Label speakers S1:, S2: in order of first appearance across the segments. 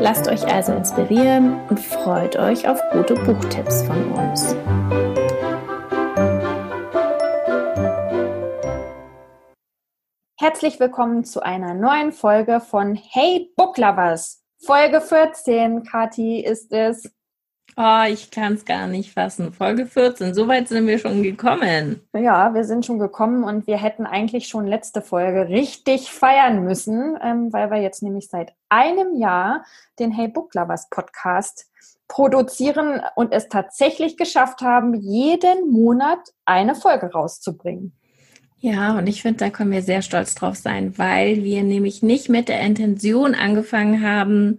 S1: Lasst euch also inspirieren und freut euch auf gute Buchtipps von uns.
S2: Herzlich willkommen zu einer neuen Folge von Hey Book Lovers. Folge 14, Kati, ist es.
S1: Oh, ich kann es gar nicht fassen. Folge 14, so weit sind wir schon gekommen.
S2: Ja, wir sind schon gekommen und wir hätten eigentlich schon letzte Folge richtig feiern müssen, ähm, weil wir jetzt nämlich seit einem Jahr den Hey Book Lovers Podcast produzieren und es tatsächlich geschafft haben, jeden Monat eine Folge rauszubringen.
S1: Ja, und ich finde, da können wir sehr stolz drauf sein, weil wir nämlich nicht mit der Intention angefangen haben,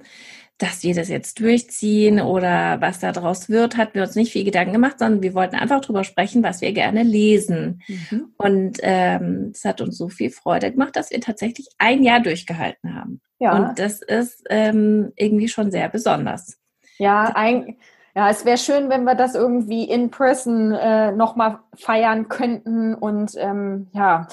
S1: dass wir das jetzt durchziehen oder was da draus wird, hatten wir uns nicht viel Gedanken gemacht, sondern wir wollten einfach drüber sprechen, was wir gerne lesen. Mhm. Und ähm, es hat uns so viel Freude gemacht, dass wir tatsächlich ein Jahr durchgehalten haben. Ja. Und das ist ähm, irgendwie schon sehr besonders.
S2: Ja, ein, ja, es wäre schön, wenn wir das irgendwie in person äh, nochmal feiern könnten. Und ähm, ja,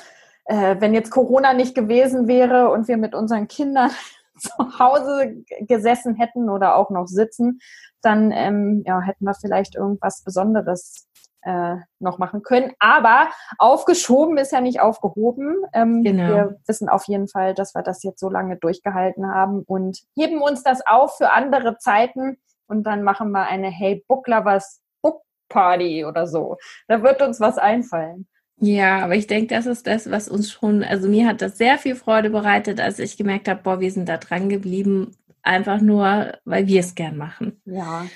S2: äh, wenn jetzt Corona nicht gewesen wäre und wir mit unseren Kindern zu Hause gesessen hätten oder auch noch sitzen, dann ähm, ja, hätten wir vielleicht irgendwas Besonderes äh, noch machen können. Aber aufgeschoben ist ja nicht aufgehoben. Ähm, genau. Wir wissen auf jeden Fall, dass wir das jetzt so lange durchgehalten haben und heben uns das auf für andere Zeiten und dann machen wir eine Hey Book Lovers Book Party oder so. Da wird uns was einfallen.
S1: Ja, aber ich denke, das ist das, was uns schon, also mir hat das sehr viel Freude bereitet, als ich gemerkt habe, boah, wir sind da dran geblieben, einfach nur, weil wir es gern machen.
S2: Ja,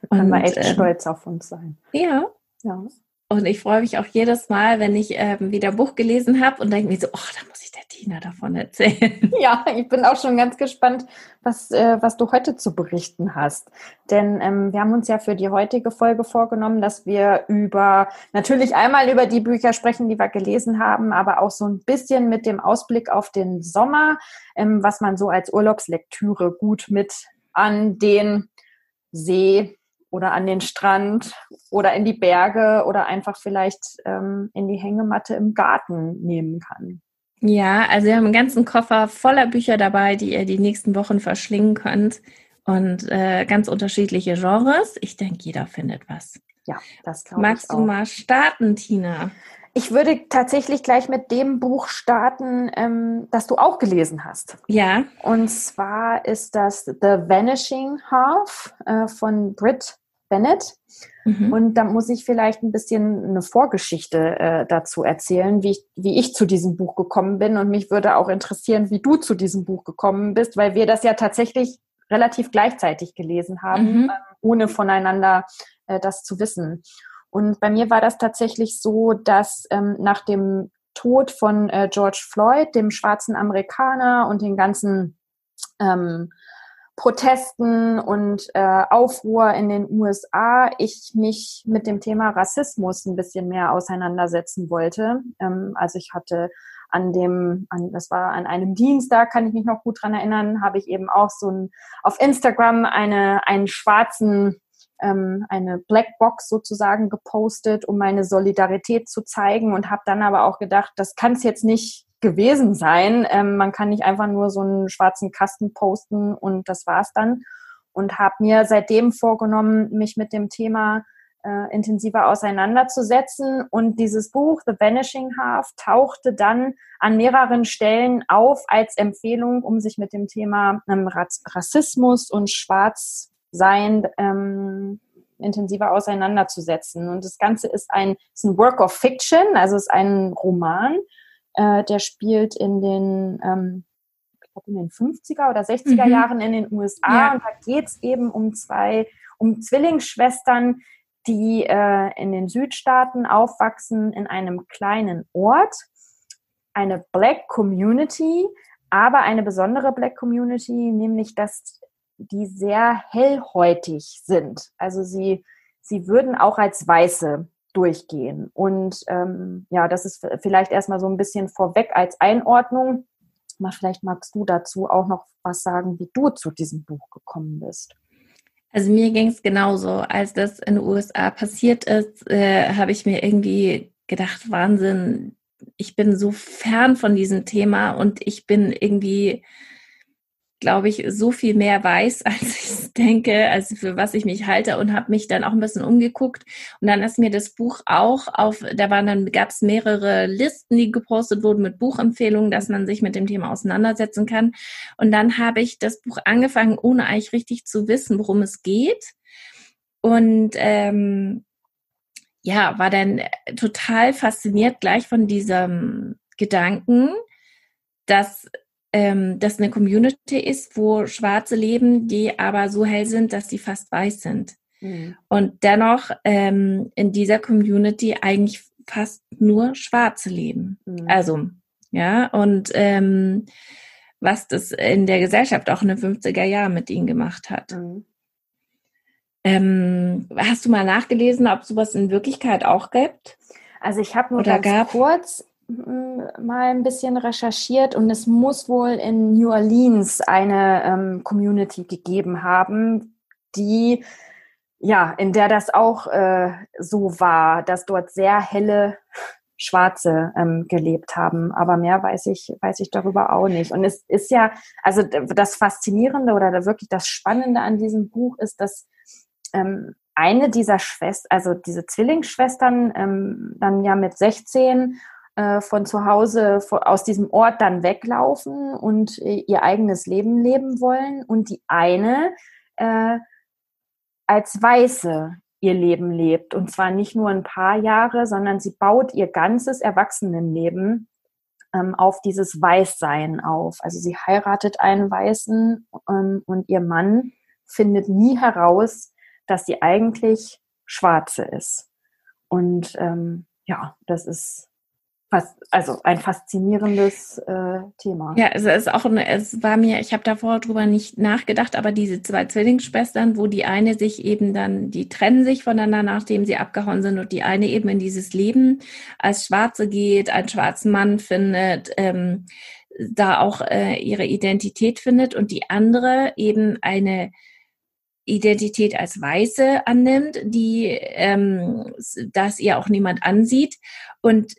S2: da können wir echt ähm, stolz auf uns sein.
S1: Ja. Ja. Und ich freue mich auch jedes Mal, wenn ich ähm, wieder Buch gelesen habe und denke mir so, oh, da muss ich der Tina davon erzählen.
S2: Ja, ich bin auch schon ganz gespannt, was, äh, was du heute zu berichten hast. Denn ähm, wir haben uns ja für die heutige Folge vorgenommen, dass wir über, natürlich einmal über die Bücher sprechen, die wir gelesen haben, aber auch so ein bisschen mit dem Ausblick auf den Sommer, ähm, was man so als Urlaubslektüre gut mit an den See oder an den Strand oder in die Berge oder einfach vielleicht ähm, in die Hängematte im Garten nehmen kann.
S1: Ja, also wir haben einen ganzen Koffer voller Bücher dabei, die ihr die nächsten Wochen verschlingen könnt und äh, ganz unterschiedliche Genres. Ich denke, jeder findet was.
S2: Ja, das glaube ich
S1: Magst du mal starten, Tina?
S2: Ich würde tatsächlich gleich mit dem Buch starten, ähm, das du auch gelesen hast.
S1: Ja.
S2: Und zwar ist das The Vanishing Half äh, von Britt Bennett. Mhm. Und da muss ich vielleicht ein bisschen eine Vorgeschichte äh, dazu erzählen, wie ich, wie ich zu diesem Buch gekommen bin. Und mich würde auch interessieren, wie du zu diesem Buch gekommen bist, weil wir das ja tatsächlich relativ gleichzeitig gelesen haben, mhm. äh, ohne voneinander äh, das zu wissen. Und bei mir war das tatsächlich so, dass ähm, nach dem Tod von äh, George Floyd, dem schwarzen Amerikaner und den ganzen ähm, Protesten und äh, Aufruhr in den USA ich mich mit dem Thema Rassismus ein bisschen mehr auseinandersetzen wollte. Ähm, also ich hatte an dem, an, das war an einem Dienstag, kann ich mich noch gut dran erinnern, habe ich eben auch so ein, auf Instagram eine, einen schwarzen, ähm, eine Blackbox sozusagen gepostet, um meine Solidarität zu zeigen und habe dann aber auch gedacht, das kann es jetzt nicht gewesen sein. Ähm, man kann nicht einfach nur so einen schwarzen Kasten posten und das war's dann. Und habe mir seitdem vorgenommen, mich mit dem Thema äh, intensiver auseinanderzusetzen. Und dieses Buch, The Vanishing Half, tauchte dann an mehreren Stellen auf als Empfehlung, um sich mit dem Thema ähm, Rassismus und Schwarzsein ähm, intensiver auseinanderzusetzen. Und das Ganze ist ein, ist ein Work of Fiction, also ist ein Roman äh, der spielt in den, ähm, ich glaube in den 50er oder 60er mhm. Jahren in den USA. Ja. Und da geht es eben um zwei, um Zwillingsschwestern, die äh, in den Südstaaten aufwachsen in einem kleinen Ort. Eine Black Community, aber eine besondere Black Community, nämlich dass die sehr hellhäutig sind. Also sie sie würden auch als Weiße durchgehen. Und ähm, ja, das ist vielleicht erstmal so ein bisschen vorweg als Einordnung. Mal vielleicht magst du dazu auch noch was sagen, wie du zu diesem Buch gekommen bist.
S1: Also mir ging es genauso. Als das in den USA passiert ist, äh, habe ich mir irgendwie gedacht, Wahnsinn, ich bin so fern von diesem Thema und ich bin irgendwie glaube ich, so viel mehr weiß, als ich denke, also für was ich mich halte und habe mich dann auch ein bisschen umgeguckt. Und dann ist mir das Buch auch auf, da waren dann, gab es mehrere Listen, die gepostet wurden mit Buchempfehlungen, dass man sich mit dem Thema auseinandersetzen kann. Und dann habe ich das Buch angefangen, ohne eigentlich richtig zu wissen, worum es geht. Und ähm, ja, war dann total fasziniert gleich von diesem Gedanken, dass ähm, das eine Community ist, wo Schwarze leben, die aber so hell sind, dass sie fast weiß sind. Mhm. Und dennoch ähm, in dieser Community eigentlich fast nur Schwarze leben. Mhm. Also, ja, und ähm, was das in der Gesellschaft auch in den 50er Jahren mit ihnen gemacht hat. Mhm. Ähm, hast du mal nachgelesen, ob sowas in Wirklichkeit auch gibt?
S2: Also ich habe nur Oder ganz gab? kurz mal ein bisschen recherchiert und es muss wohl in New Orleans eine ähm, Community gegeben haben, die ja, in der das auch äh, so war, dass dort sehr helle Schwarze ähm, gelebt haben. Aber mehr weiß ich, weiß ich darüber auch nicht. Und es ist ja, also das Faszinierende oder wirklich das Spannende an diesem Buch ist, dass ähm, eine dieser Schwestern, also diese Zwillingsschwestern, ähm, dann ja mit 16 äh, von zu Hause aus diesem Ort dann weglaufen und äh, ihr eigenes Leben leben wollen und die eine äh, als Weiße ihr Leben lebt und zwar nicht nur ein paar Jahre, sondern sie baut ihr ganzes Erwachsenenleben ähm, auf dieses Weißsein auf. Also sie heiratet einen Weißen ähm, und ihr Mann findet nie heraus, dass sie eigentlich Schwarze ist. Und ähm, ja, das ist also ein faszinierendes äh, Thema.
S1: Ja, es ist auch eine, es war mir, ich habe davor drüber nicht nachgedacht, aber diese zwei Zwillingsschwestern, wo die eine sich eben dann, die trennen sich voneinander, nachdem sie abgehauen sind und die eine eben in dieses Leben als Schwarze geht, einen schwarzen Mann findet, ähm, da auch äh, ihre Identität findet und die andere eben eine Identität als Weiße annimmt, die ähm, das ihr auch niemand ansieht und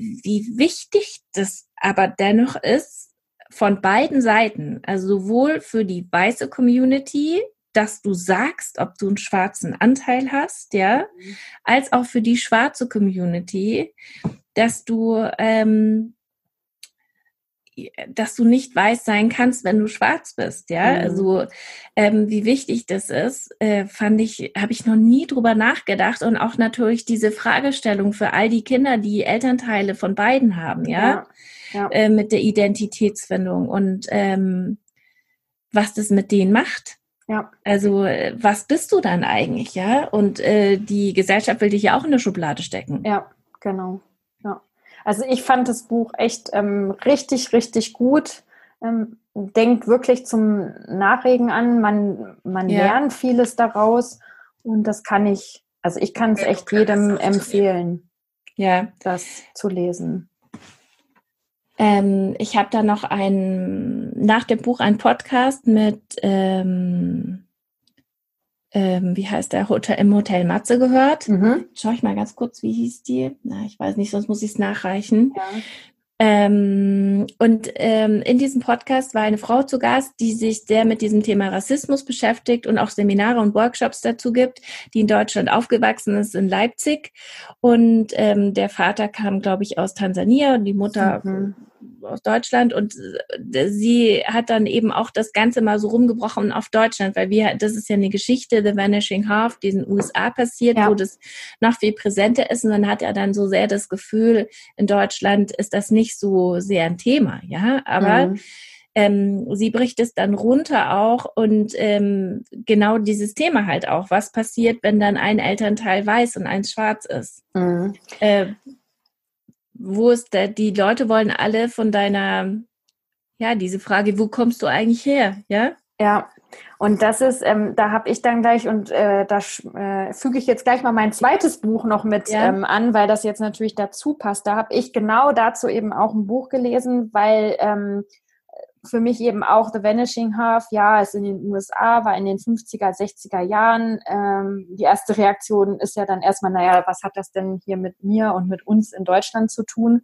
S1: wie wichtig das aber dennoch ist von beiden Seiten, also sowohl für die weiße Community, dass du sagst, ob du einen schwarzen Anteil hast, ja, mhm. als auch für die schwarze Community, dass du ähm, dass du nicht weiß sein kannst, wenn du schwarz bist, ja. Mhm. Also ähm, wie wichtig das ist, äh, fand ich, habe ich noch nie drüber nachgedacht und auch natürlich diese Fragestellung für all die Kinder, die Elternteile von beiden haben, ja, ja, ja. Äh, mit der Identitätsfindung und ähm, was das mit denen macht. Ja. Also äh, was bist du dann eigentlich, ja? Und äh, die Gesellschaft will dich ja auch in eine Schublade stecken.
S2: Ja, genau. Also ich fand das Buch echt ähm, richtig, richtig gut. Ähm, denkt wirklich zum Nachregen an. Man, man ja. lernt vieles daraus und das kann ich, also ich kann es echt jedem empfehlen, ja. das zu lesen.
S1: Ähm, ich habe da noch ein, nach dem Buch ein Podcast mit ähm, ähm, wie heißt der, Hotel, im Hotel Matze gehört. Mhm. Schau ich mal ganz kurz, wie hieß die? Na, ich weiß nicht, sonst muss ich es nachreichen. Ja. Ähm, und ähm, in diesem Podcast war eine Frau zu Gast, die sich sehr mit diesem Thema Rassismus beschäftigt und auch Seminare und Workshops dazu gibt, die in Deutschland aufgewachsen ist, in Leipzig. Und ähm, der Vater kam, glaube ich, aus Tansania und die Mutter mhm aus Deutschland und äh, sie hat dann eben auch das Ganze mal so rumgebrochen auf Deutschland, weil wir, das ist ja eine Geschichte, The Vanishing Half, die in den USA passiert, ja. wo das noch viel präsenter ist und dann hat er dann so sehr das Gefühl, in Deutschland ist das nicht so sehr ein Thema, ja, aber mhm. ähm, sie bricht es dann runter auch und ähm, genau dieses Thema halt auch, was passiert, wenn dann ein Elternteil weiß und eins schwarz ist. Mhm. Äh, wo ist der, die Leute wollen alle von deiner, ja, diese Frage, wo kommst du eigentlich her, ja?
S2: Ja, Und das ist, ähm, da habe ich dann gleich, und äh, da äh, füge ich jetzt gleich mal mein zweites Buch noch mit ja. ähm, an, weil das jetzt natürlich dazu passt. Da habe ich genau dazu eben auch ein Buch gelesen, weil ähm, für mich eben auch The Vanishing Half, ja, ist in den USA, war in den 50er, 60er Jahren. Ähm, die erste Reaktion ist ja dann erstmal, naja, was hat das denn hier mit mir und mit uns in Deutschland zu tun?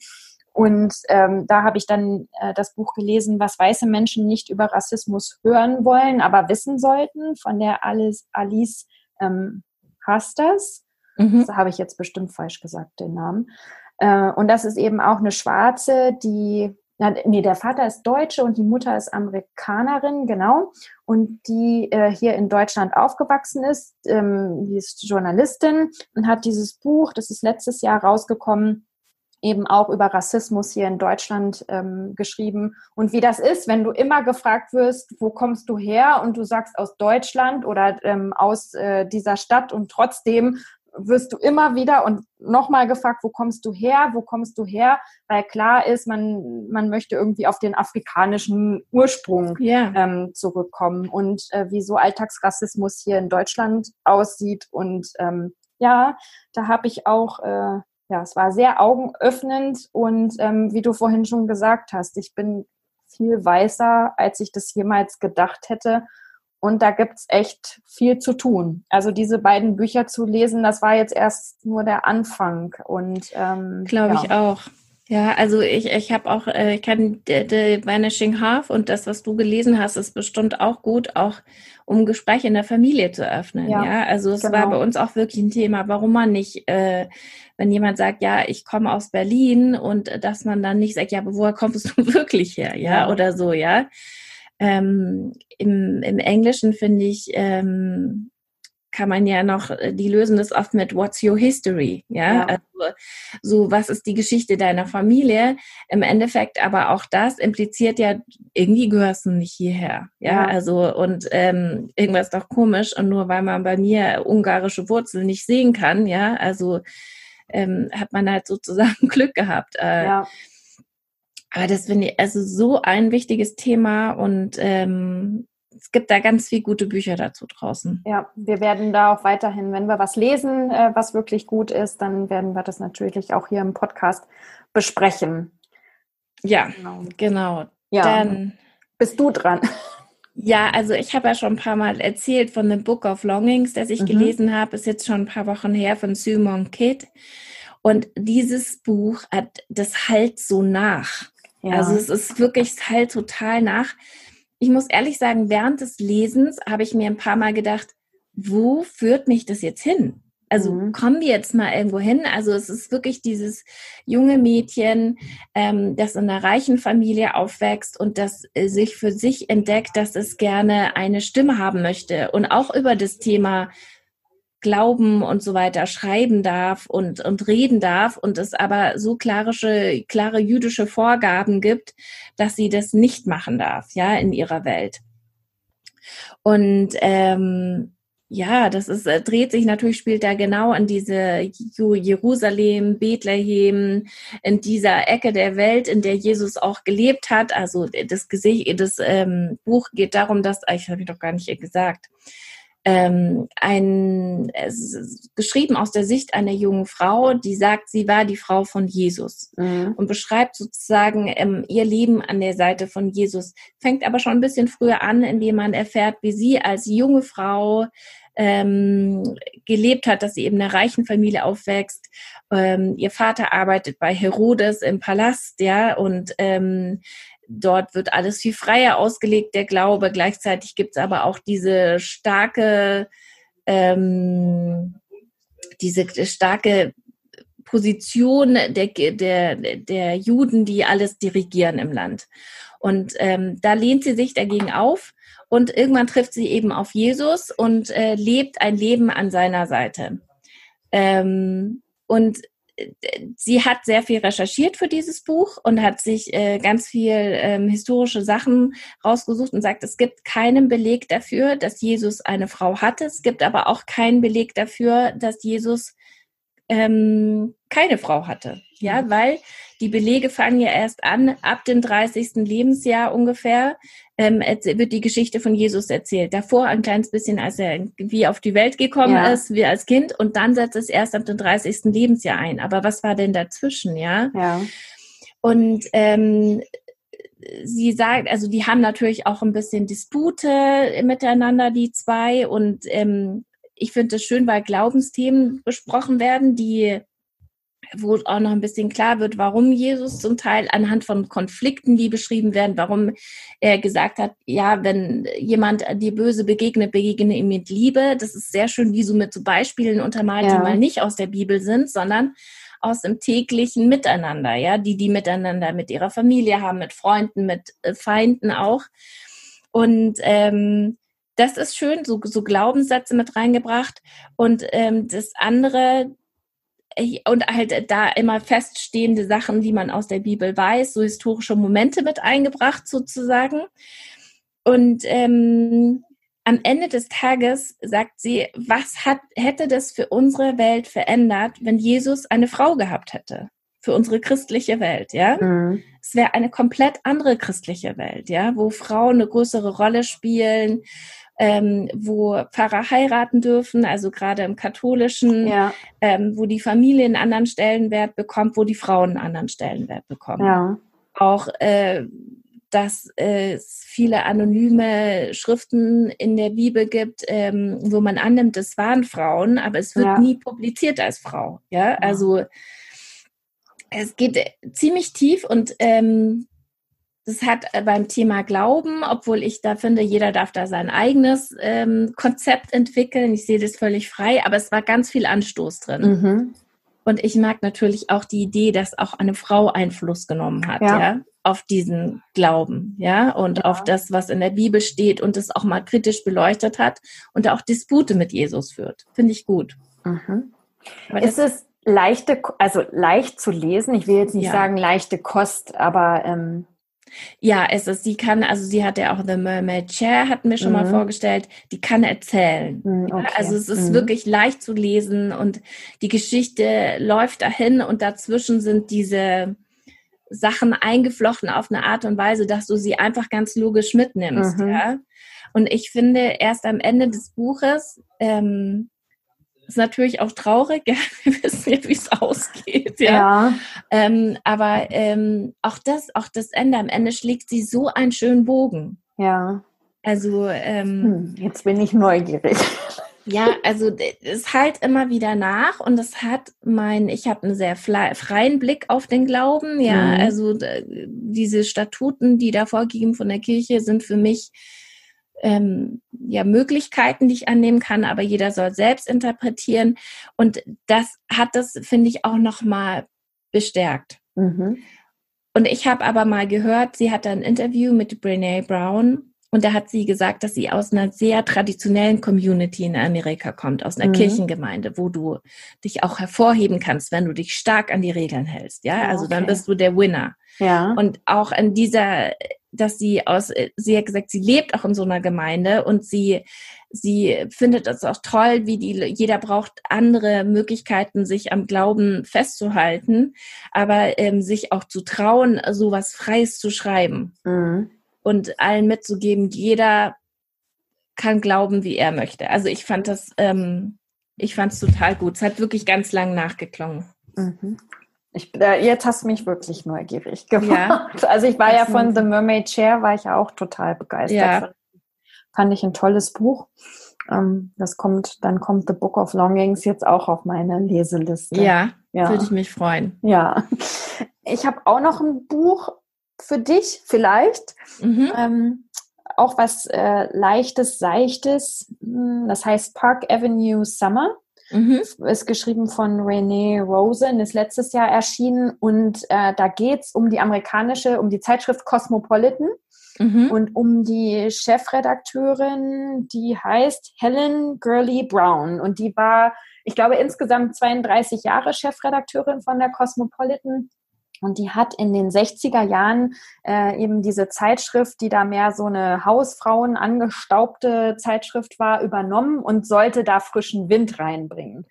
S2: Und ähm, da habe ich dann äh, das Buch gelesen, was weiße Menschen nicht über Rassismus hören wollen, aber wissen sollten, von der Alice, Alice ähm, Hasters. Mhm. Das habe ich jetzt bestimmt falsch gesagt, den Namen. Äh, und das ist eben auch eine Schwarze, die nee, der Vater ist Deutsche und die Mutter ist Amerikanerin, genau. Und die äh, hier in Deutschland aufgewachsen ist. Ähm, die ist Journalistin und hat dieses Buch, das ist letztes Jahr rausgekommen, eben auch über Rassismus hier in Deutschland ähm, geschrieben. Und wie das ist, wenn du immer gefragt wirst, wo kommst du her? Und du sagst aus Deutschland oder ähm, aus äh, dieser Stadt und trotzdem wirst du immer wieder und nochmal gefragt, wo kommst du her, wo kommst du her, weil klar ist, man, man möchte irgendwie auf den afrikanischen Ursprung yeah. ähm, zurückkommen. Und äh, wie so Alltagsrassismus hier in Deutschland aussieht. Und ähm, ja, da habe ich auch, äh, ja, es war sehr augenöffnend. Und ähm, wie du vorhin schon gesagt hast, ich bin viel weißer, als ich das jemals gedacht hätte und da gibt's echt viel zu tun. Also diese beiden Bücher zu lesen, das war jetzt erst nur der Anfang. Und ähm,
S1: glaube ja. ich auch. Ja, also ich, ich habe auch, äh, ich kann The, The Vanishing Half und das, was du gelesen hast, ist bestimmt auch gut, auch um Gespräche in der Familie zu öffnen. Ja, ja? also es genau. war bei uns auch wirklich ein Thema, warum man nicht, äh, wenn jemand sagt, ja, ich komme aus Berlin und dass man dann nicht sagt, ja, aber woher kommst du wirklich her, ja, ja. oder so, ja. Ähm, im, Im Englischen finde ich, ähm, kann man ja noch, äh, die lösen das oft mit What's your history? Ja, ja. Also, so was ist die Geschichte deiner Familie? Im Endeffekt aber auch das impliziert ja, irgendwie gehörst du nicht hierher. Ja, ja. also und ähm, irgendwas doch komisch und nur weil man bei mir ungarische Wurzeln nicht sehen kann, ja, also ähm, hat man halt sozusagen Glück gehabt. Äh, ja. Aber das finde ich also so ein wichtiges Thema und ähm, es gibt da ganz viel gute Bücher dazu draußen.
S2: Ja, wir werden da auch weiterhin, wenn wir was lesen, äh, was wirklich gut ist, dann werden wir das natürlich auch hier im Podcast besprechen.
S1: Ja, genau. genau. Ja, dann
S2: bist du dran.
S1: Ja, also ich habe ja schon ein paar Mal erzählt von dem Book of Longings, das ich mhm. gelesen habe, ist jetzt schon ein paar Wochen her von Simon Kidd. Und dieses Buch hat, das halt so nach. Ja. Also es ist wirklich, halt total nach. Ich muss ehrlich sagen, während des Lesens habe ich mir ein paar Mal gedacht, wo führt mich das jetzt hin? Also mhm. kommen wir jetzt mal irgendwo hin. Also es ist wirklich dieses junge Mädchen, ähm, das in einer reichen Familie aufwächst und das äh, sich für sich entdeckt, dass es gerne eine Stimme haben möchte und auch über das Thema glauben und so weiter schreiben darf und, und reden darf und es aber so klare, klare jüdische Vorgaben gibt, dass sie das nicht machen darf, ja, in ihrer Welt. Und ähm, ja, das ist, äh, dreht sich natürlich, spielt da genau an diese Jerusalem, Bethlehem, in dieser Ecke der Welt, in der Jesus auch gelebt hat. Also das Gesicht, das ähm, Buch geht darum, dass, ah, ich habe ich doch gar nicht gesagt, ähm, ein, geschrieben aus der Sicht einer jungen Frau, die sagt, sie war die Frau von Jesus mhm. und beschreibt sozusagen ähm, ihr Leben an der Seite von Jesus. Fängt aber schon ein bisschen früher an, indem man erfährt, wie sie als junge Frau ähm, gelebt hat, dass sie eben in einer reichen Familie aufwächst. Ähm, ihr Vater arbeitet bei Herodes im Palast, ja, und ähm, dort wird alles viel freier ausgelegt, der Glaube. Gleichzeitig gibt es aber auch diese starke, ähm, diese starke Position der, der, der Juden, die alles dirigieren im Land. Und ähm, da lehnt sie sich dagegen auf und irgendwann trifft sie eben auf Jesus und äh, lebt ein Leben an seiner Seite. Ähm, und sie hat sehr viel recherchiert für dieses Buch und hat sich äh, ganz viel ähm, historische Sachen rausgesucht und sagt, es gibt keinen Beleg dafür, dass Jesus eine Frau hatte. Es gibt aber auch keinen Beleg dafür, dass Jesus ähm, keine Frau hatte. Ja, mhm. weil die Belege fangen ja erst an, ab dem 30. Lebensjahr ungefähr, ähm, wird die Geschichte von Jesus erzählt. Davor ein kleines bisschen, als er wie auf die Welt gekommen ja. ist, wie als Kind, und dann setzt es erst ab dem 30. Lebensjahr ein. Aber was war denn dazwischen, ja?
S2: Ja.
S1: Und ähm, sie sagt, also die haben natürlich auch ein bisschen Dispute miteinander, die zwei. Und ähm, ich finde es schön, weil Glaubensthemen besprochen werden, die wo auch noch ein bisschen klar wird, warum Jesus zum Teil anhand von Konflikten, die beschrieben werden, warum er gesagt hat, ja, wenn jemand dir böse begegnet, begegne ihm mit Liebe. Das ist sehr schön, wie so mit so Beispielen untermalt, ja. die mal nicht aus der Bibel sind, sondern aus dem täglichen Miteinander, ja, die die miteinander mit ihrer Familie haben, mit Freunden, mit äh, Feinden auch. Und ähm, das ist schön, so, so Glaubenssätze mit reingebracht. Und ähm, das andere, und halt da immer feststehende Sachen, die man aus der Bibel weiß, so historische Momente mit eingebracht sozusagen. Und ähm, am Ende des Tages sagt sie, was hat, hätte das für unsere Welt verändert, wenn Jesus eine Frau gehabt hätte? Für unsere christliche Welt, ja? Mhm. Es wäre eine komplett andere christliche Welt, ja, wo Frauen eine größere Rolle spielen, ähm, wo Pfarrer heiraten dürfen, also gerade im katholischen, ja. ähm, wo die Familie einen anderen Stellenwert bekommt, wo die Frauen einen anderen Stellenwert bekommen.
S2: Ja.
S1: Auch äh, dass es viele anonyme Schriften in der Bibel gibt, ähm, wo man annimmt, es waren Frauen, aber es wird ja. nie publiziert als Frau. Ja, also es geht ziemlich tief und ähm, das hat äh, beim Thema Glauben, obwohl ich da finde, jeder darf da sein eigenes ähm, Konzept entwickeln. Ich sehe das völlig frei, aber es war ganz viel Anstoß drin. Mhm. Und ich mag natürlich auch die Idee, dass auch eine Frau Einfluss genommen hat, ja, ja auf diesen Glauben, ja, und ja. auf das, was in der Bibel steht und es auch mal kritisch beleuchtet hat und auch Dispute mit Jesus führt. Finde ich gut.
S2: Mhm. Ist es leichte, also leicht zu lesen? Ich will jetzt nicht ja. sagen leichte Kost, aber ähm
S1: ja, es ist, sie kann, also sie hat ja auch The Mermaid Chair, hatten wir schon mhm. mal vorgestellt, die kann erzählen. Mhm, okay. Also es ist mhm. wirklich leicht zu lesen und die Geschichte läuft dahin und dazwischen sind diese Sachen eingeflochten auf eine Art und Weise, dass du sie einfach ganz logisch mitnimmst, mhm. ja. Und ich finde, erst am Ende des Buches ähm, ist natürlich auch traurig, ja, wir wissen ja, wie es ausgeht, ja. ja. Ähm, aber ähm, auch das, auch das Ende, am Ende schlägt sie so einen schönen Bogen.
S2: Ja.
S1: Also ähm,
S2: hm, jetzt bin ich neugierig.
S1: Ja, also es halt immer wieder nach und es hat mein, ich habe einen sehr freien Blick auf den Glauben. Ja, mhm. also diese Statuten, die da vorgegeben von der Kirche, sind für mich ähm, ja Möglichkeiten, die ich annehmen kann, aber jeder soll selbst interpretieren. Und das hat das, finde ich, auch nochmal bestärkt. Mhm. Und ich habe aber mal gehört, sie hatte ein Interview mit Brene Brown und da hat sie gesagt, dass sie aus einer sehr traditionellen Community in Amerika kommt, aus einer mhm. Kirchengemeinde, wo du dich auch hervorheben kannst, wenn du dich stark an die Regeln hältst. Ja, also okay. dann bist du der Winner.
S2: Ja.
S1: Und auch in dieser dass sie aus, äh, sie hat gesagt, sie lebt auch in so einer Gemeinde und sie, sie findet es auch toll, wie die, jeder braucht andere Möglichkeiten, sich am Glauben festzuhalten, aber ähm, sich auch zu trauen, sowas Freies zu schreiben mhm. und allen mitzugeben, jeder kann glauben, wie er möchte. Also ich fand das, ähm, ich fand es total gut. Es hat wirklich ganz lang nachgeklungen.
S2: Mhm. Ich, äh, jetzt hast du mich wirklich neugierig gemacht. Ja. Also ich war das ja von The Mermaid Chair, war ich ja auch total begeistert. Ja. Fand ich ein tolles Buch. Ähm, das kommt, dann kommt The Book of Longings jetzt auch auf meine Leseliste.
S1: Ja, ja. würde ich mich freuen.
S2: Ja. Ich habe auch noch ein Buch für dich, vielleicht. Mhm. Ähm, auch was äh, leichtes, seichtes. Hm, das heißt Park Avenue Summer. Mhm. Ist geschrieben von Renee Rosen, ist letztes Jahr erschienen und äh, da geht's um die amerikanische, um die Zeitschrift Cosmopolitan mhm. und um die Chefredakteurin, die heißt Helen Gurley Brown und die war, ich glaube, insgesamt 32 Jahre Chefredakteurin von der Cosmopolitan und die hat in den 60er Jahren äh, eben diese Zeitschrift, die da mehr so eine Hausfrauen angestaubte Zeitschrift war, übernommen und sollte da frischen Wind reinbringen.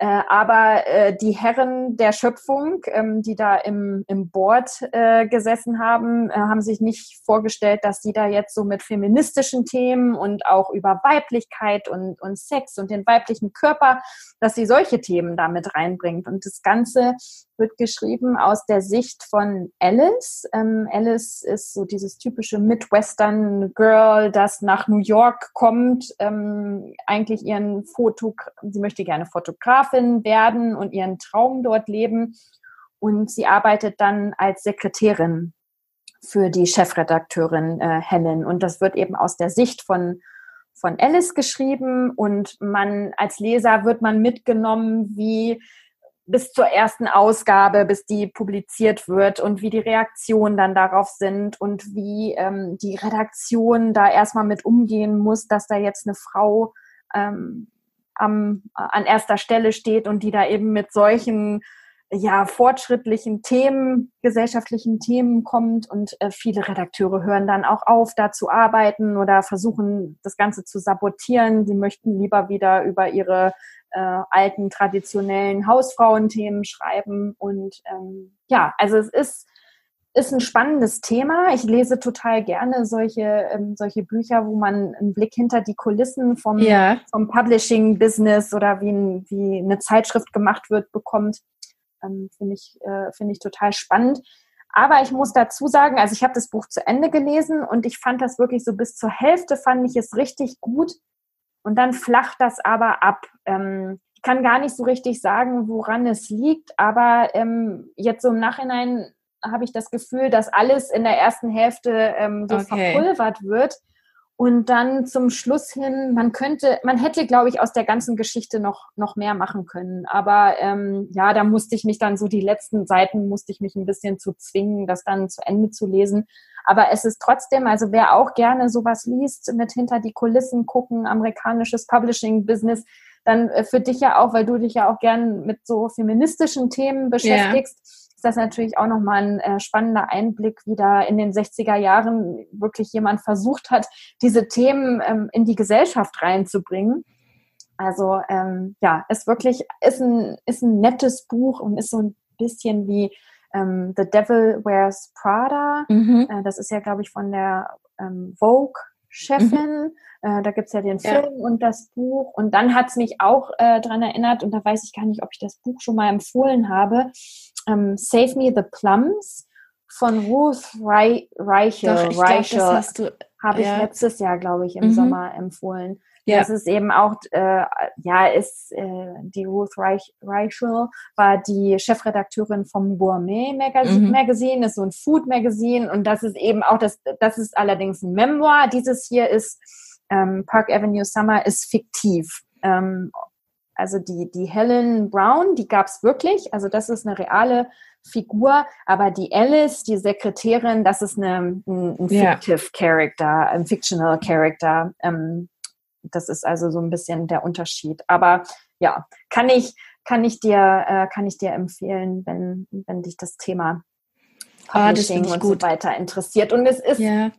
S2: Äh, aber äh, die Herren der Schöpfung, ähm, die da im, im Board äh, gesessen haben, äh, haben sich nicht vorgestellt, dass die da jetzt so mit feministischen Themen und auch über Weiblichkeit und, und Sex und den weiblichen Körper, dass sie solche Themen damit reinbringt. Und das Ganze wird geschrieben aus der Sicht von Alice. Ähm, Alice ist so dieses typische Midwestern Girl, das nach New York kommt, ähm, eigentlich ihren Foto, sie möchte gerne Fotografin werden und ihren Traum dort leben. Und sie arbeitet dann als Sekretärin für die Chefredakteurin äh, Helen. Und das wird eben aus der Sicht von von Alice geschrieben und man als Leser wird man mitgenommen, wie bis zur ersten Ausgabe, bis die publiziert wird und wie die Reaktionen dann darauf sind und wie ähm, die Redaktion da erstmal mit umgehen muss, dass da jetzt eine Frau ähm, am, an erster Stelle steht und die da eben mit solchen ja, fortschrittlichen Themen, gesellschaftlichen Themen kommt und äh, viele Redakteure hören dann auch auf, da zu arbeiten oder versuchen, das Ganze zu sabotieren. Sie möchten lieber wieder über ihre äh, alten traditionellen Hausfrauenthemen schreiben. Und ähm, ja, also es ist, ist ein spannendes Thema. Ich lese total gerne solche, ähm, solche Bücher, wo man einen Blick hinter die Kulissen vom, ja. vom Publishing-Business oder wie, ein, wie eine Zeitschrift gemacht wird, bekommt. Ähm, Finde ich, äh, finde ich total spannend. Aber ich muss dazu sagen, also ich habe das Buch zu Ende gelesen und ich fand das wirklich so bis zur Hälfte fand ich es richtig gut. Und dann flacht das aber ab. Ähm, ich kann gar nicht so richtig sagen, woran es liegt, aber ähm, jetzt so im Nachhinein habe ich das Gefühl, dass alles in der ersten Hälfte ähm, so okay. verpulvert wird. Und dann zum Schluss hin, man könnte, man hätte, glaube ich, aus der ganzen Geschichte noch, noch mehr machen können. Aber ähm, ja, da musste ich mich dann so die letzten Seiten, musste ich mich ein bisschen zu zwingen, das dann zu Ende zu lesen. Aber es ist trotzdem, also wer auch gerne sowas liest, mit hinter die Kulissen gucken, amerikanisches Publishing-Business, dann äh, für dich ja auch, weil du dich ja auch gern mit so feministischen Themen beschäftigst, ja. Ist das natürlich auch nochmal ein äh, spannender Einblick, wie da in den 60er Jahren wirklich jemand versucht hat, diese Themen ähm, in die Gesellschaft reinzubringen. Also ähm, ja, ist wirklich, ist ein, ist ein nettes Buch und ist so ein bisschen wie ähm, The Devil Wears Prada. Mhm. Äh, das ist ja, glaube ich, von der ähm, Vogue-Chefin. Mhm. Äh, da gibt's ja den Film ja. und das Buch. Und dann hat's mich auch äh, dran erinnert, und da weiß ich gar nicht, ob ich das Buch schon mal empfohlen habe. Ähm, Save Me the Plums von Ruth Reichel. Doch,
S1: ich Reichel.
S2: Habe ich letztes Jahr, glaube ich, im mhm. Sommer empfohlen. Ja. Das ist eben auch, äh, ja, ist äh, die Ruth Reich, Reichel war die Chefredakteurin vom Gourmet Magazine, mhm. Magazine, ist so ein Food Magazine und das ist eben auch das, das ist allerdings ein Memoir. Dieses hier ist ähm, Park Avenue Summer ist fiktiv. Ähm, also die, die Helen Brown, die gab's wirklich. Also das ist eine reale Figur, aber die Alice, die Sekretärin, das ist eine, ein, ein fictive ja. Character, ein fictional Character. Ähm, das ist also so ein bisschen der Unterschied. Aber ja, kann ich, kann ich dir, äh, kann ich dir empfehlen, wenn, wenn dich das Thema Publishing ah, das und gut. so weiter interessiert. Und es ist, ja.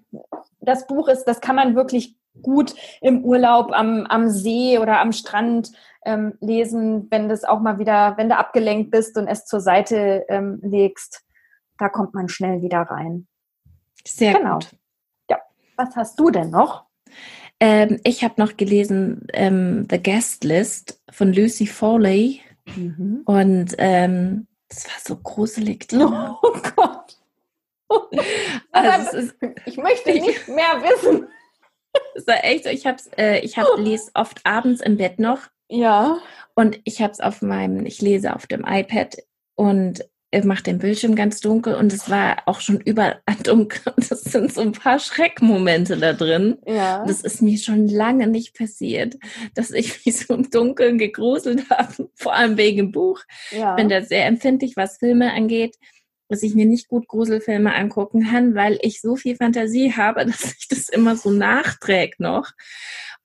S2: das Buch ist, das kann man wirklich gut im Urlaub am, am See oder am Strand ähm, lesen, wenn das auch mal wieder, wenn du abgelenkt bist und es zur Seite ähm, legst, da kommt man schnell wieder rein.
S1: Sehr genau. gut.
S2: Ja. Was hast du denn noch?
S1: Ähm, ich habe noch gelesen ähm, The Guest List von Lucy Foley. Mhm. Und ähm, das war so gruselig.
S2: Oh Gott. also ist, ich möchte nicht mehr wissen.
S1: Das war echt so. Ich hab's, äh, ich hab, lese oft abends im Bett noch.
S2: Ja.
S1: Und ich habe es auf meinem, ich lese auf dem iPad und macht den Bildschirm ganz dunkel und es war auch schon überall dunkel. Das sind so ein paar Schreckmomente da drin. Ja. Das ist mir schon lange nicht passiert, dass ich mich so im Dunkeln gegruselt habe, vor allem wegen dem Buch. Ja. Bin da sehr empfindlich, was Filme angeht, dass ich mir nicht gut Gruselfilme angucken kann, weil ich so viel Fantasie habe, dass sich das immer so nachträgt noch.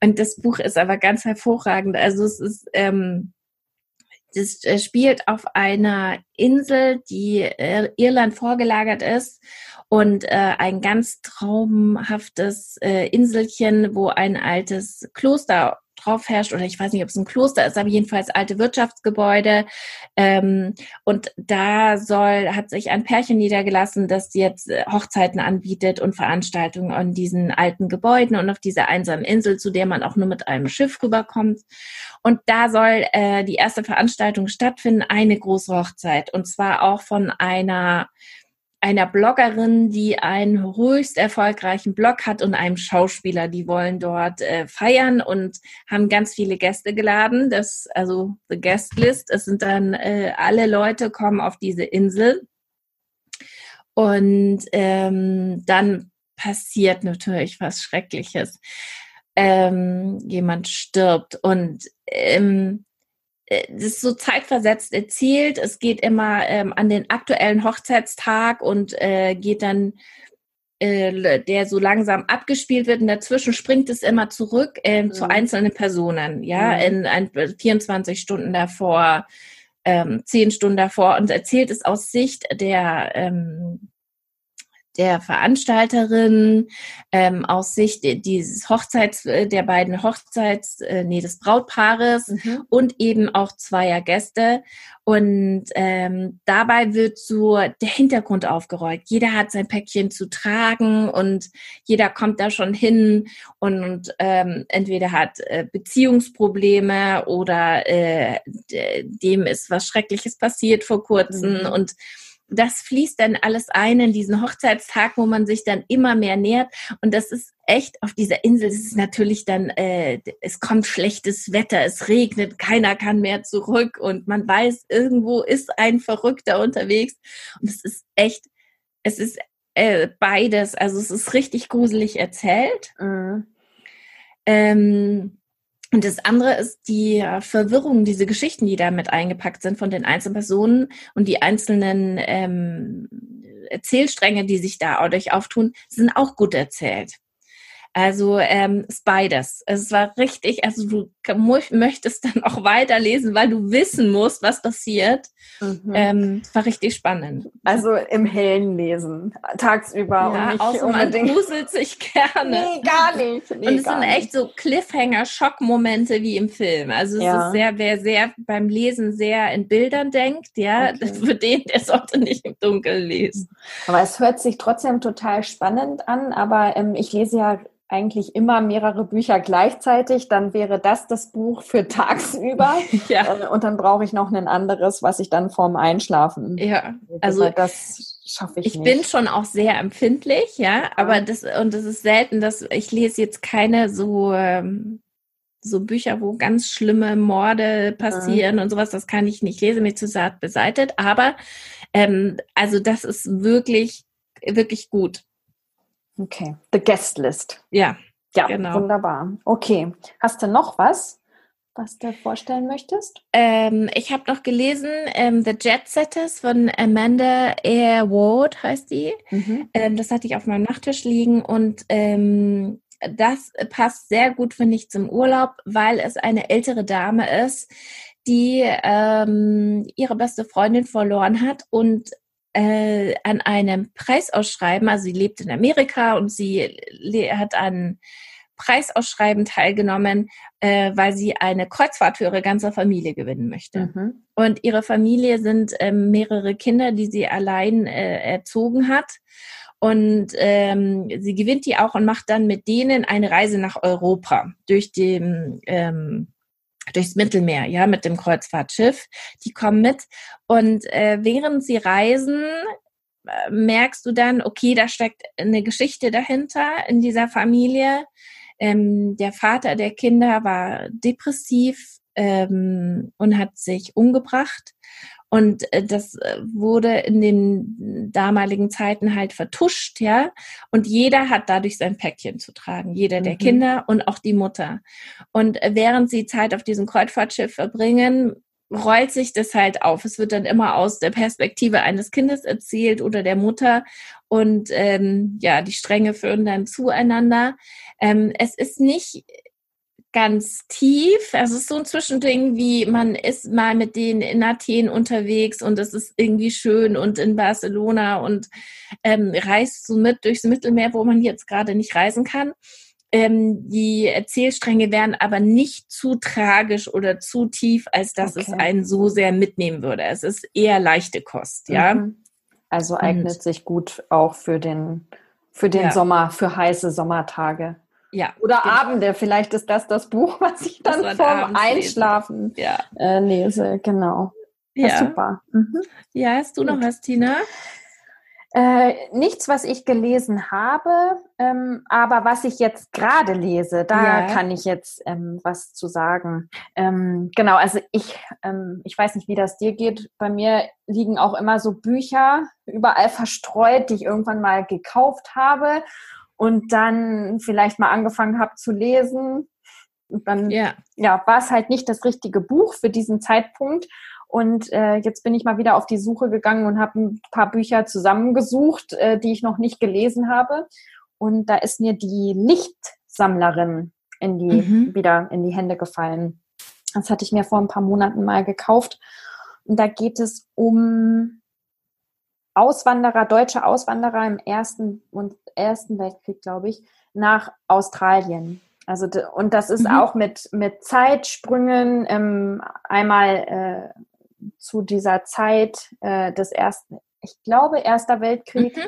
S1: Und das Buch ist aber ganz hervorragend. Also es ist, ähm, das äh, spielt auf einer Insel, die äh, Irland vorgelagert ist. Und äh, ein ganz traumhaftes äh, Inselchen, wo ein altes Kloster drauf herrscht, oder ich weiß nicht, ob es ein Kloster ist, aber jedenfalls alte Wirtschaftsgebäude. Ähm, und da soll, hat sich ein Pärchen niedergelassen, das jetzt äh, Hochzeiten anbietet und Veranstaltungen an diesen alten Gebäuden und auf dieser einsamen Insel, zu der man auch nur mit einem Schiff rüberkommt. Und da soll äh, die erste Veranstaltung stattfinden, eine große Hochzeit. Und zwar auch von einer einer Bloggerin, die einen höchst erfolgreichen Blog hat und einem Schauspieler, die wollen dort äh, feiern und haben ganz viele Gäste geladen. Das, also the Guest List, es sind dann äh, alle Leute kommen auf diese Insel. Und ähm, dann passiert natürlich was Schreckliches. Ähm, jemand stirbt und ähm, äh, das ist so zeitversetzt erzählt. Es geht immer ähm, an den aktuellen Hochzeitstag und äh, geht dann, äh, der so langsam abgespielt wird und dazwischen springt es immer zurück äh, mhm. zu einzelnen Personen, ja, mhm. in ein, 24 Stunden davor, ähm, 10 Stunden davor und erzählt es aus Sicht der ähm, der Veranstalterin ähm, aus Sicht dieses Hochzeits, äh, der beiden Hochzeits, äh, nee, des Brautpaares mhm. und eben auch zweier Gäste. Und ähm, dabei wird so der Hintergrund aufgerollt. Jeder hat sein Päckchen zu tragen und jeder kommt da schon hin und ähm, entweder hat äh, Beziehungsprobleme oder äh, dem ist was Schreckliches passiert vor kurzem mhm. und das fließt dann alles ein in diesen Hochzeitstag, wo man sich dann immer mehr nähert. Und das ist echt auf dieser Insel. Es ist natürlich dann, äh, es kommt schlechtes Wetter, es regnet, keiner kann mehr zurück und man weiß, irgendwo ist ein Verrückter unterwegs. Und es ist echt, es ist äh, beides. Also es ist richtig gruselig erzählt. Mhm. Ähm, und das andere ist die äh, Verwirrung, diese Geschichten, die da mit eingepackt sind von den einzelnen Personen und die einzelnen ähm, Erzählstränge, die sich da dadurch auftun, sind auch gut erzählt. Also ähm, ist beides. Es war richtig, also du möchtest dann auch weiterlesen, weil du wissen musst, was passiert. Mhm. Ähm, war richtig spannend.
S2: Also im Hellen lesen, tagsüber
S1: ja, und nicht außer unbedingt. man gruselt sich gerne.
S2: Nee, gar nicht. Nee,
S1: und es sind echt so Cliffhanger, Schockmomente wie im Film. Also es ja. ist sehr, wer sehr beim Lesen sehr in Bildern denkt, ja, okay. für den, der sollte nicht im Dunkeln lesen.
S2: Aber es hört sich trotzdem total spannend an, aber ähm, ich lese ja eigentlich immer mehrere Bücher gleichzeitig, dann wäre das das Buch für tagsüber. ja. Äh, und dann brauche ich noch ein anderes, was ich dann vorm Einschlafen.
S1: Ja, also das schaffe ich, ich nicht. Ich bin schon auch sehr empfindlich, ja, aber das und das ist selten, dass ich lese jetzt keine so ähm, so Bücher, wo ganz schlimme Morde passieren mhm. und sowas, das kann ich nicht. lese mir zu zart beseitet, aber ähm, also das ist wirklich wirklich gut.
S2: Okay, the guest list.
S1: Ja,
S2: ja, genau. wunderbar. Okay, hast du noch was, was du vorstellen möchtest?
S1: Ähm, ich habe noch gelesen ähm, The Jet Setters von Amanda Air Ward heißt die. Mhm. Ähm, das hatte ich auf meinem Nachttisch liegen und ähm, das passt sehr gut, finde ich, zum Urlaub, weil es eine ältere Dame ist, die ähm, ihre beste Freundin verloren hat und äh, an einem Preisausschreiben, also sie lebt in Amerika und sie hat an Preisausschreiben teilgenommen, äh, weil sie eine Kreuzfahrt für ihre ganze Familie gewinnen möchte. Mhm. Und ihre Familie sind äh, mehrere Kinder, die sie allein äh, erzogen hat. Und ähm, sie gewinnt die auch und macht dann mit denen eine Reise nach Europa durch den ähm, durchs Mittelmeer, ja, mit dem Kreuzfahrtschiff. Die kommen mit und äh, während sie reisen, äh, merkst du dann, okay, da steckt eine Geschichte dahinter in dieser Familie. Ähm, der Vater der Kinder war depressiv ähm, und hat sich umgebracht. Und äh, das äh, wurde in den damaligen Zeiten halt vertuscht, ja. Und jeder hat dadurch sein Päckchen zu tragen. Jeder der mhm. Kinder und auch die Mutter. Und äh, während sie Zeit auf diesem Kreuzfahrtschiff verbringen, rollt sich das halt auf. Es wird dann immer aus der Perspektive eines Kindes erzählt oder der Mutter. Und ähm, ja, die Stränge führen dann zueinander. Ähm, es ist nicht ganz tief. Also es ist so ein Zwischending, wie man ist mal mit denen in Athen unterwegs und es ist irgendwie schön und in Barcelona und ähm, reist so mit durchs Mittelmeer, wo man jetzt gerade nicht reisen kann. Ähm, die Erzählstränge werden aber nicht zu tragisch oder zu tief, als dass okay. es einen so sehr mitnehmen würde. Es ist eher leichte Kost, ja. Mhm.
S2: Also eignet und, sich gut auch für den, für den ja. Sommer, für heiße Sommertage.
S1: Ja.
S2: Oder genau. Abende. Vielleicht ist das das Buch, was ich dann vorm Einschlafen
S1: ja.
S2: äh, lese. Genau.
S1: Ja, super. Mhm. Ja, hast du noch was, Tina?
S2: Äh, nichts, was ich gelesen habe, ähm, aber was ich jetzt gerade lese, da ja. kann ich jetzt ähm, was zu sagen. Ähm, genau, also ich, ähm, ich weiß nicht, wie das dir geht. Bei mir liegen auch immer so Bücher überall verstreut, die ich irgendwann mal gekauft habe und dann vielleicht mal angefangen habe zu lesen. Und dann ja. ja, war es halt nicht das richtige Buch für diesen Zeitpunkt. Und äh, jetzt bin ich mal wieder auf die Suche gegangen und habe ein paar Bücher zusammengesucht, äh, die ich noch nicht gelesen habe. Und da ist mir die Lichtsammlerin in die, mhm. wieder in die Hände gefallen. Das hatte ich mir vor ein paar Monaten mal gekauft. Und da geht es um Auswanderer, deutsche Auswanderer im Ersten und Ersten Weltkrieg, glaube ich, nach Australien. Also und das ist mhm. auch mit mit Zeitsprüngen ähm, einmal äh, zu dieser Zeit äh, des ersten, ich glaube, Erster Weltkrieg mhm.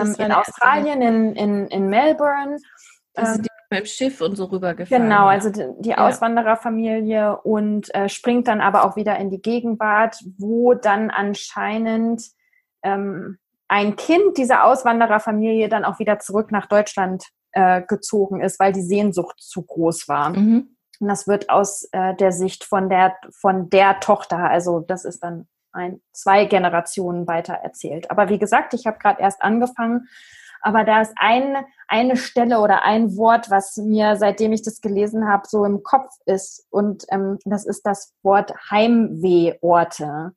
S2: ähm, in Australien, in, in, in Melbourne.
S1: Das ähm, mit dem Schiff und so rübergefahren.
S2: Genau, also die, die Auswandererfamilie und äh, springt dann aber auch wieder in die Gegenwart, wo dann anscheinend ähm, ein Kind dieser Auswandererfamilie dann auch wieder zurück nach Deutschland äh, gezogen ist, weil die Sehnsucht zu groß war. Mhm. Und das wird aus äh, der Sicht von der, von der Tochter, also das ist dann ein, zwei Generationen weiter erzählt. Aber wie gesagt, ich habe gerade erst angefangen, aber da ist ein, eine Stelle oder ein Wort, was mir, seitdem ich das gelesen habe, so im Kopf ist. Und ähm, das ist das Wort Heimwehorte.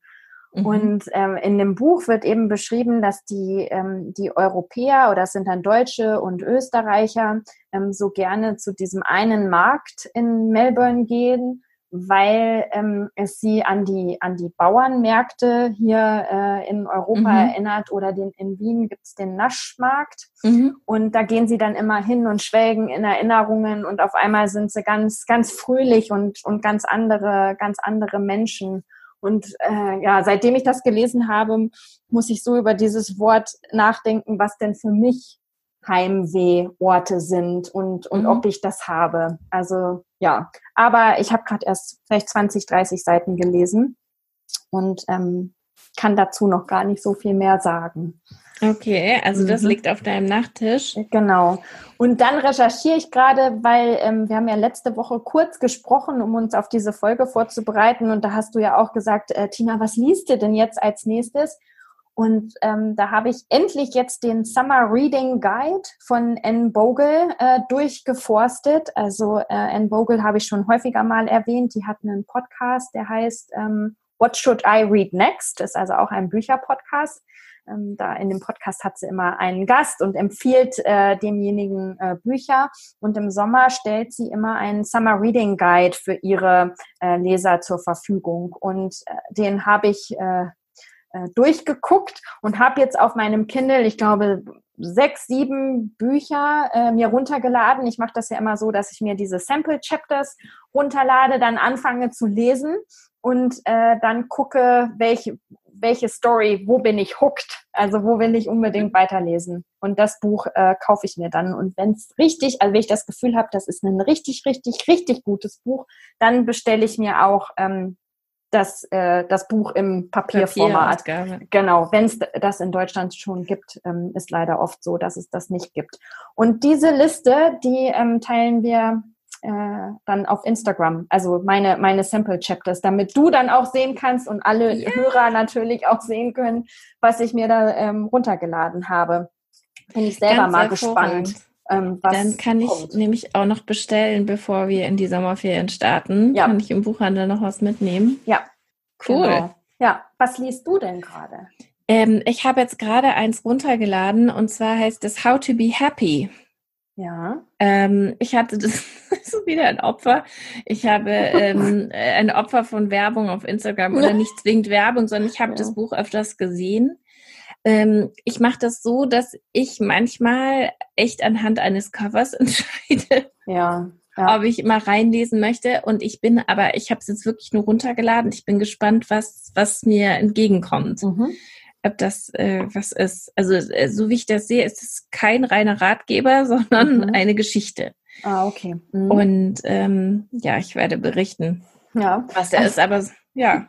S2: Mhm. Und ähm, in dem Buch wird eben beschrieben, dass die, ähm, die Europäer oder es sind dann Deutsche und Österreicher ähm, so gerne zu diesem einen Markt in Melbourne gehen, weil ähm, es sie an die, an die Bauernmärkte hier äh, in Europa mhm. erinnert oder den, in Wien gibt's den Naschmarkt. Mhm. Und da gehen sie dann immer hin und schwelgen in Erinnerungen und auf einmal sind sie ganz, ganz fröhlich und, und ganz andere, ganz andere Menschen. Und äh, ja, seitdem ich das gelesen habe, muss ich so über dieses Wort nachdenken, was denn für mich Heimwehorte sind und, und mhm. ob ich das habe. Also ja, aber ich habe gerade erst vielleicht 20, 30 Seiten gelesen und ähm, kann dazu noch gar nicht so viel mehr sagen.
S1: Okay, also das mhm. liegt auf deinem Nachttisch.
S2: Genau. Und dann recherchiere ich gerade, weil ähm, wir haben ja letzte Woche kurz gesprochen, um uns auf diese Folge vorzubereiten. Und da hast du ja auch gesagt, äh, Tina, was liest du denn jetzt als nächstes? Und ähm, da habe ich endlich jetzt den Summer Reading Guide von Anne Bogle äh, durchgeforstet. Also äh, Anne Bogle habe ich schon häufiger mal erwähnt. Die hat einen Podcast, der heißt ähm, What Should I Read Next? Ist also auch ein Bücherpodcast. Ähm, da in dem Podcast hat sie immer einen Gast und empfiehlt äh, demjenigen äh, Bücher. Und im Sommer stellt sie immer einen Summer Reading Guide für ihre äh, Leser zur Verfügung. Und äh, den habe ich äh, äh, durchgeguckt und habe jetzt auf meinem Kindle, ich glaube, sechs, sieben Bücher äh, mir runtergeladen. Ich mache das ja immer so, dass ich mir diese Sample Chapters runterlade, dann anfange zu lesen und äh, dann gucke, welche, welche Story, wo bin ich hooked, also wo will ich unbedingt weiterlesen. Und das Buch äh, kaufe ich mir dann. Und wenn es richtig, also wenn ich das Gefühl habe, das ist ein richtig, richtig, richtig gutes Buch, dann bestelle ich mir auch ähm, das, äh, das Buch im Papierformat. Papier genau, wenn es das in Deutschland schon gibt, ähm, ist leider oft so, dass es das nicht gibt. Und diese Liste, die ähm, teilen wir äh, dann auf Instagram, also meine, meine Sample Chapters, damit du dann auch sehen kannst und alle yeah. Hörer natürlich auch sehen können, was ich mir da ähm, runtergeladen habe. Bin ich selber Ganz mal gespannt.
S1: Ähm, dann kann ich kommt. nämlich auch noch bestellen, bevor wir in die Sommerferien starten. Ja. Kann ich im Buchhandel noch was mitnehmen?
S2: Ja. Cool. Genau. Ja, was liest du denn gerade?
S1: Ähm, ich habe jetzt gerade eins runtergeladen und zwar heißt es How to be Happy.
S2: Ja.
S1: Ähm, ich hatte das so wieder ein Opfer. Ich habe ähm, ein Opfer von Werbung auf Instagram oder nicht zwingend Werbung, sondern ich habe ja. das Buch öfters gesehen. Ähm, ich mache das so, dass ich manchmal echt anhand eines Covers entscheide.
S2: Ja.
S1: Ja. ob ich mal reinlesen möchte. Und ich bin, aber ich habe es jetzt wirklich nur runtergeladen. Ich bin gespannt, was, was mir entgegenkommt. Mhm ob das äh, was ist. Also äh, so wie ich das sehe, ist es kein reiner Ratgeber, sondern mhm. eine Geschichte.
S2: Ah, okay.
S1: Mhm. Und ähm, ja, ich werde berichten,
S2: ja.
S1: was er ist. Aber ja.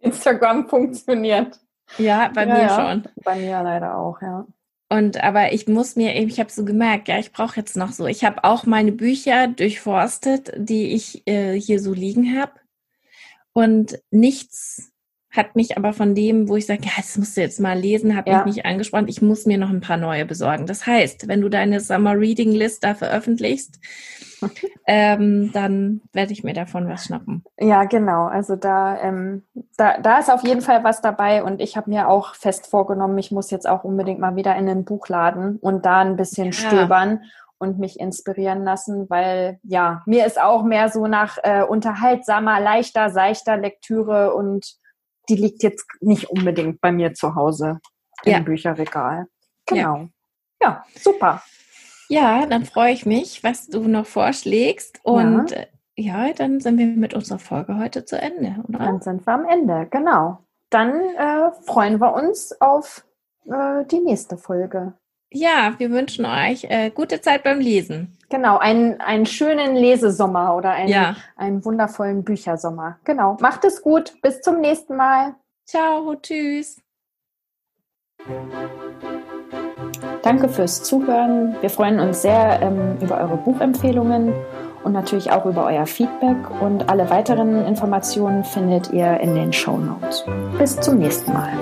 S2: Instagram funktioniert.
S1: Ja, bei ja, mir ja. schon.
S2: Bei mir leider auch, ja.
S1: Und aber ich muss mir, ich habe so gemerkt, ja, ich brauche jetzt noch so. Ich habe auch meine Bücher durchforstet, die ich äh, hier so liegen habe. Und nichts hat mich aber von dem, wo ich sage, ja, das musst du jetzt mal lesen, hat ja. mich nicht angesprochen. Ich muss mir noch ein paar neue besorgen. Das heißt, wenn du deine Summer Reading List da veröffentlichst, ähm, dann werde ich mir davon was schnappen.
S2: Ja, genau. Also da, ähm, da, da ist auf jeden Fall was dabei und ich habe mir auch fest vorgenommen, ich muss jetzt auch unbedingt mal wieder in den Buchladen und da ein bisschen ja. stöbern und mich inspirieren lassen, weil ja, mir ist auch mehr so nach äh, unterhaltsamer, leichter, seichter Lektüre und die liegt jetzt nicht unbedingt bei mir zu Hause im ja. Bücherregal. Genau. Ja. ja, super.
S1: Ja, dann freue ich mich, was du noch vorschlägst. Und ja. Äh, ja, dann sind wir mit unserer Folge heute zu Ende,
S2: oder? Dann sind wir am Ende, genau. Dann äh, freuen wir uns auf äh, die nächste Folge.
S1: Ja, wir wünschen euch äh, gute Zeit beim Lesen.
S2: Genau, einen, einen schönen Lesesommer oder einen, ja. einen wundervollen Büchersommer. Genau. Macht es gut. Bis zum nächsten Mal.
S1: Ciao, tschüss.
S2: Danke fürs Zuhören. Wir freuen uns sehr ähm, über eure Buchempfehlungen und natürlich auch über euer Feedback. Und alle weiteren Informationen findet ihr in den Show Notes. Bis zum nächsten Mal.